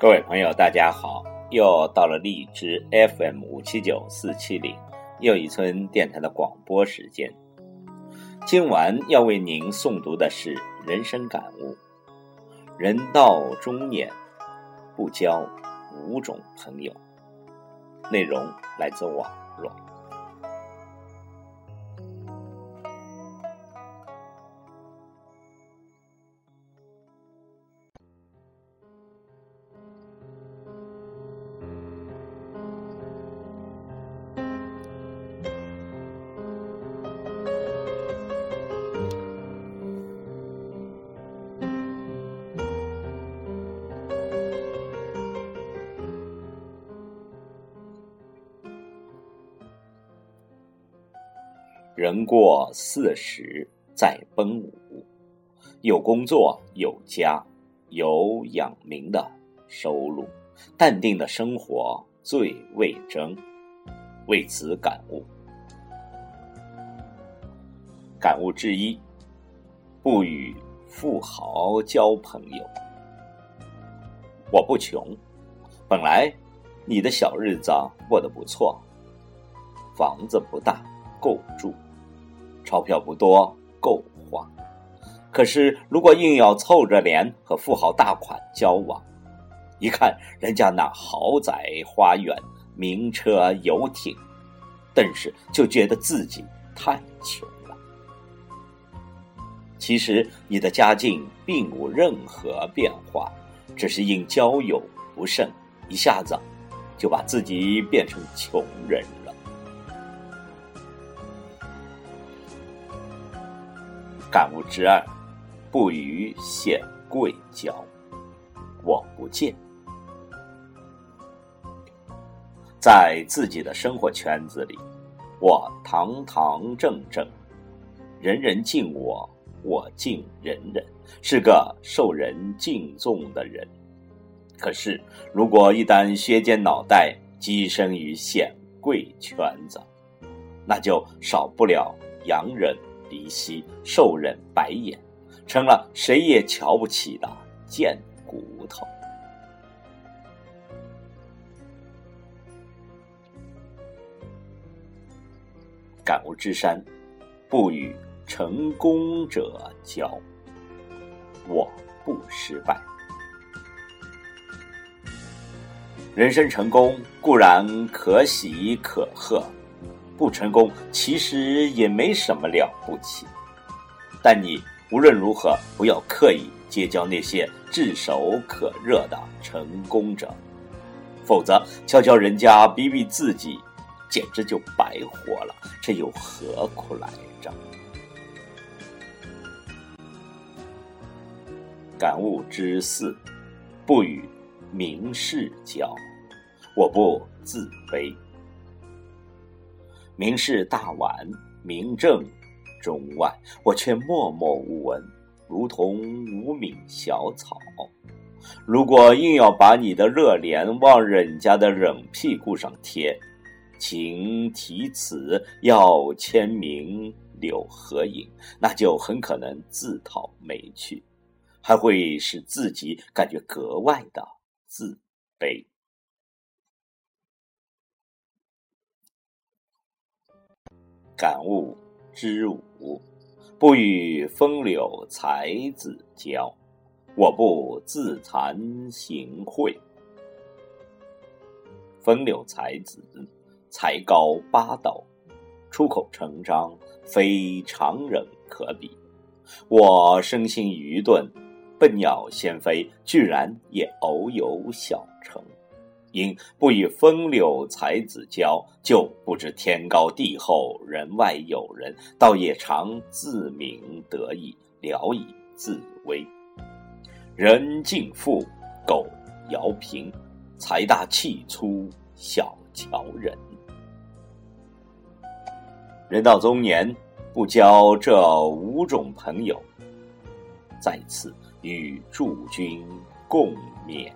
各位朋友，大家好！又到了荔枝 FM 五七九四七零又一村电台的广播时间。今晚要为您诵读的是人生感悟：人到中年，不交五种朋友。内容来自网人过四十再奔五，有工作有家有养民的收入，淡定的生活最为真。为此感悟，感悟之一：不与富豪交朋友。我不穷，本来你的小日子过得不错，房子不大，够住。钞票不多，够花。可是，如果硬要凑着脸和富豪大款交往，一看人家那豪宅、花园、名车、游艇，顿时就觉得自己太穷了。其实，你的家境并无任何变化，只是因交友不慎，一下子就把自己变成穷人。感悟之二：不与显贵交。我不见，在自己的生活圈子里，我堂堂正正，人人敬我，我敬人人，是个受人敬重的人。可是，如果一旦削尖脑袋跻身于显贵圈子，那就少不了洋人。离析，受人白眼，成了谁也瞧不起的贱骨头。感悟之山，不与成功者交。我不失败。人生成功固然可喜可贺。不成功，其实也没什么了不起。但你无论如何不要刻意结交那些炙手可热的成功者，否则悄悄人家比比自己，简直就白活了。这又何苦来着？感悟之四：不与名士交，我不自卑。名士大腕，名正中外，我却默默无闻，如同无名小草。如果硬要把你的热脸往人家的冷屁股上贴，请题词要签名留合影，那就很可能自讨没趣，还会使自己感觉格外的自卑。感悟之五：不与风流才子交。我不自惭形秽。风流才子才高八斗，出口成章，非常人可比。我生性愚钝，笨鸟先飞，居然也偶有小成。因不与风流才子交，就不知天高地厚，人外有人，倒也常自鸣得意，聊以自慰。人敬富，狗摇贫，财大气粗，小瞧人。人到中年，不交这五种朋友，在此与诸君共勉。